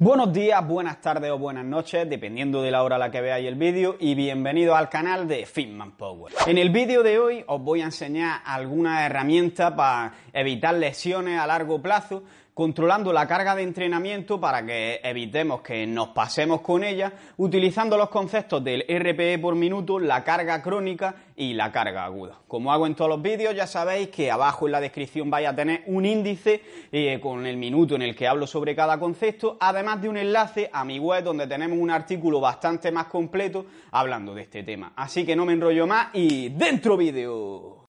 Buenos días, buenas tardes o buenas noches, dependiendo de la hora a la que veáis el vídeo, y bienvenidos al canal de Fitman Power. En el vídeo de hoy os voy a enseñar algunas herramientas para evitar lesiones a largo plazo controlando la carga de entrenamiento para que evitemos que nos pasemos con ella, utilizando los conceptos del RPE por minuto, la carga crónica y la carga aguda. Como hago en todos los vídeos, ya sabéis que abajo en la descripción vais a tener un índice eh, con el minuto en el que hablo sobre cada concepto, además de un enlace a mi web donde tenemos un artículo bastante más completo hablando de este tema. Así que no me enrollo más y dentro vídeo.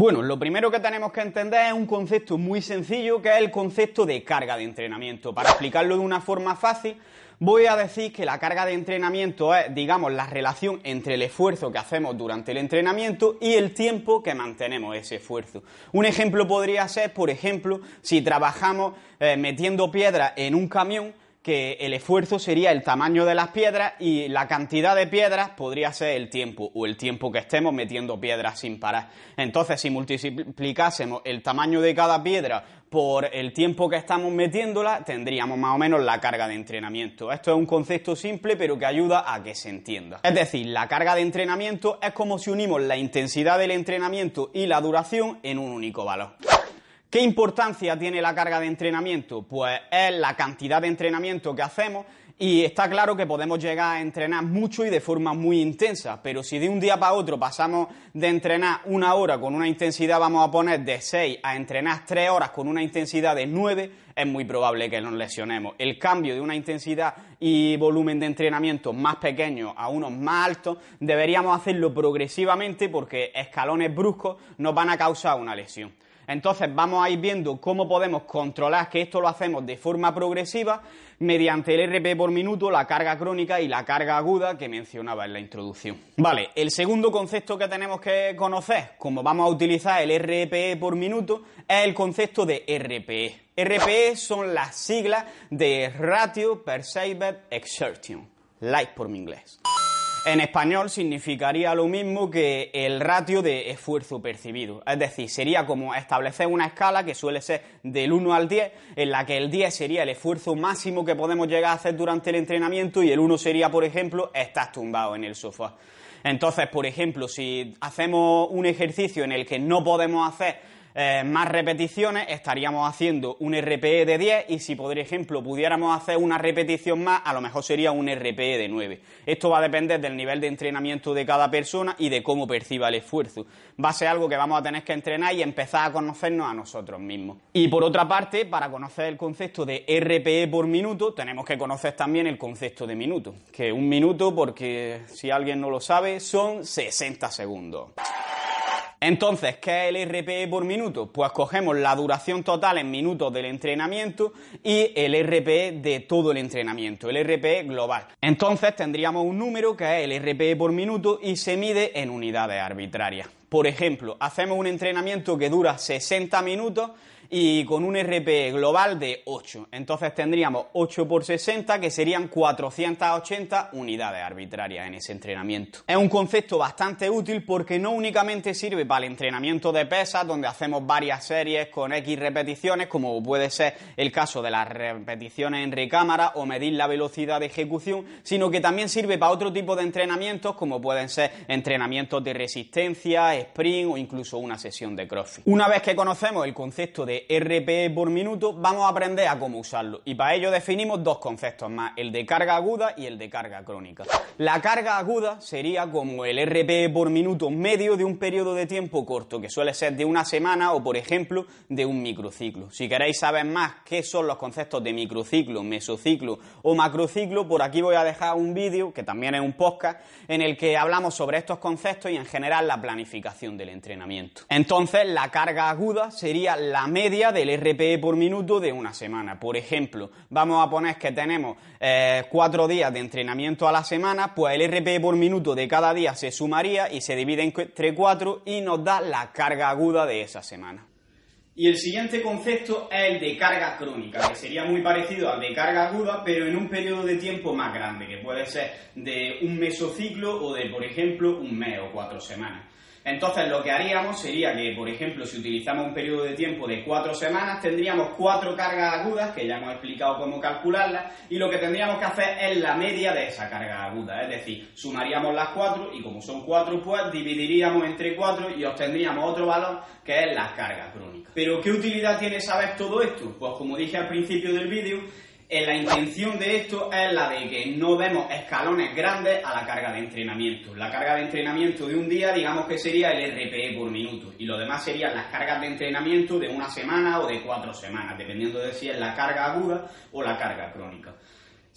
Bueno, lo primero que tenemos que entender es un concepto muy sencillo que es el concepto de carga de entrenamiento. Para explicarlo de una forma fácil, voy a decir que la carga de entrenamiento es, digamos, la relación entre el esfuerzo que hacemos durante el entrenamiento y el tiempo que mantenemos ese esfuerzo. Un ejemplo podría ser, por ejemplo, si trabajamos eh, metiendo piedras en un camión, que el esfuerzo sería el tamaño de las piedras y la cantidad de piedras podría ser el tiempo o el tiempo que estemos metiendo piedras sin parar. Entonces, si multiplicásemos el tamaño de cada piedra por el tiempo que estamos metiéndola, tendríamos más o menos la carga de entrenamiento. Esto es un concepto simple, pero que ayuda a que se entienda. Es decir, la carga de entrenamiento es como si unimos la intensidad del entrenamiento y la duración en un único valor. ¿Qué importancia tiene la carga de entrenamiento? Pues es la cantidad de entrenamiento que hacemos y está claro que podemos llegar a entrenar mucho y de forma muy intensa, pero si de un día para otro pasamos de entrenar una hora con una intensidad, vamos a poner de 6 a entrenar 3 horas con una intensidad de 9, es muy probable que nos lesionemos. El cambio de una intensidad y volumen de entrenamiento más pequeño a unos más altos, deberíamos hacerlo progresivamente porque escalones bruscos nos van a causar una lesión. Entonces vamos a ir viendo cómo podemos controlar que esto lo hacemos de forma progresiva mediante el RP por minuto, la carga crónica y la carga aguda que mencionaba en la introducción. Vale, el segundo concepto que tenemos que conocer, como vamos a utilizar el RPE por minuto, es el concepto de RPE. RPE son las siglas de Ratio Perceived Exertion, light por mi inglés. En español significaría lo mismo que el ratio de esfuerzo percibido. Es decir, sería como establecer una escala que suele ser del 1 al 10, en la que el 10 sería el esfuerzo máximo que podemos llegar a hacer durante el entrenamiento y el 1 sería, por ejemplo, estar tumbado en el sofá. Entonces, por ejemplo, si hacemos un ejercicio en el que no podemos hacer eh, más repeticiones, estaríamos haciendo un RPE de 10 y si, por ejemplo, pudiéramos hacer una repetición más, a lo mejor sería un RPE de 9. Esto va a depender del nivel de entrenamiento de cada persona y de cómo perciba el esfuerzo. Va a ser algo que vamos a tener que entrenar y empezar a conocernos a nosotros mismos. Y por otra parte, para conocer el concepto de RPE por minuto, tenemos que conocer también el concepto de minuto, que un minuto, porque si alguien no lo sabe, son 60 segundos. Entonces, ¿qué es el RPE por minuto? Pues cogemos la duración total en minutos del entrenamiento y el RPE de todo el entrenamiento, el RPE global. Entonces tendríamos un número que es el RPE por minuto y se mide en unidades arbitrarias. Por ejemplo, hacemos un entrenamiento que dura 60 minutos y con un RPE global de 8. Entonces tendríamos 8 por 60 que serían 480 unidades arbitrarias en ese entrenamiento. Es un concepto bastante útil porque no únicamente sirve para el entrenamiento de pesas donde hacemos varias series con X repeticiones como puede ser el caso de las repeticiones en recámara o medir la velocidad de ejecución, sino que también sirve para otro tipo de entrenamientos como pueden ser entrenamientos de resistencia, sprint o incluso una sesión de crossfit. Una vez que conocemos el concepto de RPE por minuto, vamos a aprender a cómo usarlo. Y para ello definimos dos conceptos más, el de carga aguda y el de carga crónica. La carga aguda sería como el RPE por minuto medio de un periodo de tiempo corto, que suele ser de una semana o, por ejemplo, de un microciclo. Si queréis saber más qué son los conceptos de microciclo, mesociclo o macrociclo, por aquí voy a dejar un vídeo, que también es un podcast, en el que hablamos sobre estos conceptos y en general la planificación del entrenamiento. Entonces, la carga aguda sería la media del RPE por minuto de una semana. Por ejemplo, vamos a poner que tenemos eh, cuatro días de entrenamiento a la semana, pues el RPE por minuto de cada día se sumaría y se divide entre cuatro y nos da la carga aguda de esa semana. Y el siguiente concepto es el de carga crónica, que sería muy parecido al de carga aguda, pero en un periodo de tiempo más grande, que puede ser de un mesociclo o de, por ejemplo, un mes o cuatro semanas. Entonces lo que haríamos sería que, por ejemplo, si utilizamos un periodo de tiempo de cuatro semanas, tendríamos cuatro cargas agudas, que ya hemos explicado cómo calcularlas, y lo que tendríamos que hacer es la media de esa carga aguda, es decir, sumaríamos las cuatro y como son cuatro, pues dividiríamos entre cuatro y obtendríamos otro valor que es la carga crónica. Pero ¿qué utilidad tiene saber todo esto? Pues como dije al principio del vídeo, la intención de esto es la de que no vemos escalones grandes a la carga de entrenamiento. La carga de entrenamiento de un día, digamos que sería el RPE por minuto, y lo demás serían las cargas de entrenamiento de una semana o de cuatro semanas, dependiendo de si es la carga aguda o la carga crónica.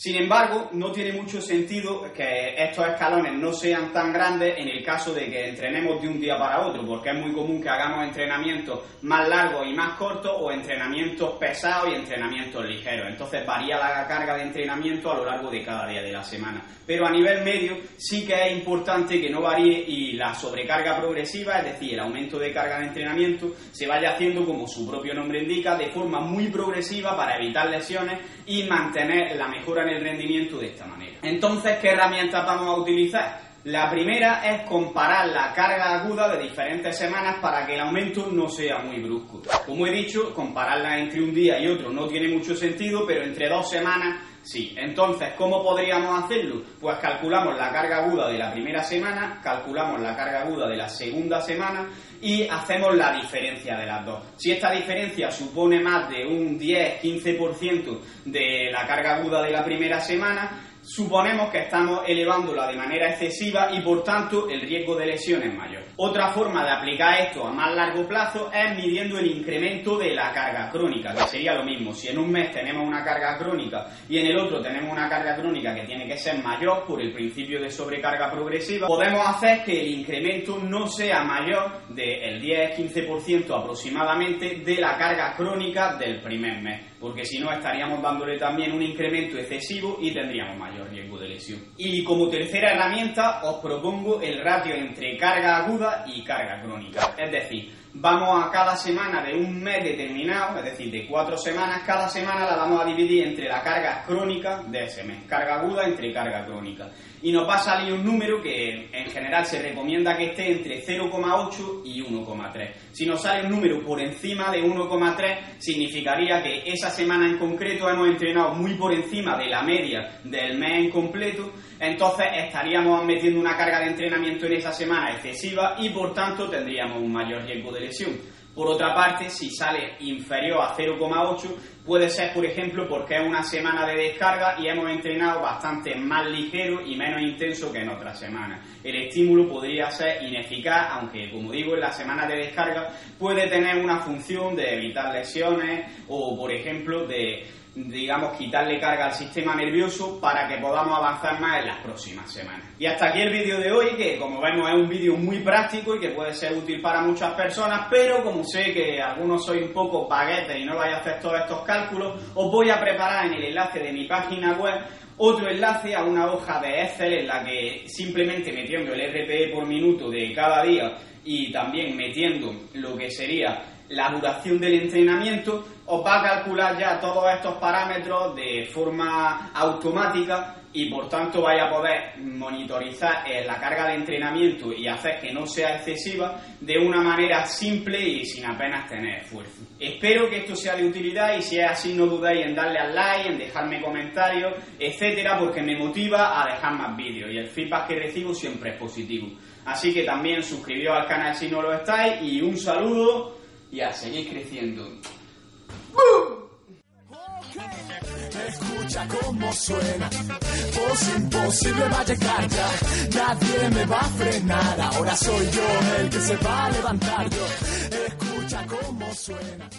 Sin embargo, no tiene mucho sentido que estos escalones no sean tan grandes en el caso de que entrenemos de un día para otro, porque es muy común que hagamos entrenamientos más largos y más cortos o entrenamientos pesados y entrenamientos ligeros. Entonces varía la carga de entrenamiento a lo largo de cada día de la semana. Pero a nivel medio sí que es importante que no varíe y la sobrecarga progresiva, es decir, el aumento de carga de entrenamiento, se vaya haciendo como su propio nombre indica, de forma muy progresiva para evitar lesiones y mantener la mejora en el rendimiento de esta manera. Entonces, ¿qué herramientas vamos a utilizar? La primera es comparar la carga aguda de diferentes semanas para que el aumento no sea muy brusco. Como he dicho, compararla entre un día y otro no tiene mucho sentido, pero entre dos semanas sí. Entonces, ¿cómo podríamos hacerlo? Pues calculamos la carga aguda de la primera semana, calculamos la carga aguda de la segunda semana y hacemos la diferencia de las dos. Si esta diferencia supone más de un 10-15% de la carga aguda de la primera semana, suponemos que estamos elevándola de manera excesiva y por tanto el riesgo de lesión es mayor. Otra forma de aplicar esto a más largo plazo es midiendo el incremento de la carga crónica, que sería lo mismo. Si en un mes tenemos una carga crónica y en el otro tenemos una carga crónica que tiene que ser mayor por el principio de sobrecarga progresiva, podemos hacer que el incremento no sea mayor del 10-15% aproximadamente de la carga crónica del primer mes, porque si no estaríamos dándole también un incremento excesivo y tendríamos mayor riesgo Y como tercera herramienta os propongo el ratio entre carga aguda y carga crónica. Es decir, vamos a cada semana de un mes determinado, es decir, de cuatro semanas, cada semana la vamos a dividir entre la carga crónica de ese mes, carga aguda entre carga crónica y nos va a salir un número que en general se recomienda que esté entre 0,8 y 1,3. Si nos sale un número por encima de 1,3 significaría que esa semana en concreto hemos entrenado muy por encima de la media del mes en completo, entonces estaríamos metiendo una carga de entrenamiento en esa semana excesiva y por tanto tendríamos un mayor riesgo de lesión. Por otra parte, si sale inferior a 0,8, puede ser, por ejemplo, porque es una semana de descarga y hemos entrenado bastante más ligero y menos intenso que en otras semanas. El estímulo podría ser ineficaz, aunque, como digo, en la semana de descarga puede tener una función de evitar lesiones o, por ejemplo, de digamos, quitarle carga al sistema nervioso para que podamos avanzar más en las próximas semanas. Y hasta aquí el vídeo de hoy, que como vemos es un vídeo muy práctico y que puede ser útil para muchas personas, pero como sé que algunos sois un poco paguetes y no vais a hacer todos estos cálculos, os voy a preparar en el enlace de mi página web otro enlace a una hoja de Excel en la que simplemente metiendo el RPE por minuto de cada día y también metiendo lo que sería la duración del entrenamiento, os va a calcular ya todos estos parámetros de forma automática y por tanto vaya a poder monitorizar eh, la carga de entrenamiento y hacer que no sea excesiva de una manera simple y sin apenas tener esfuerzo. Espero que esto sea de utilidad y si es así no dudéis en darle al like, en dejarme comentarios, etcétera, porque me motiva a dejar más vídeos y el feedback que recibo siempre es positivo. Así que también suscribíos al canal si no lo estáis y un saludo y a seguir creciendo. Escucha cómo suena. Pues imposible va a llegar ya, nadie me va a frenar. Ahora soy yo el que se va a levantar yo. Escucha cómo suena.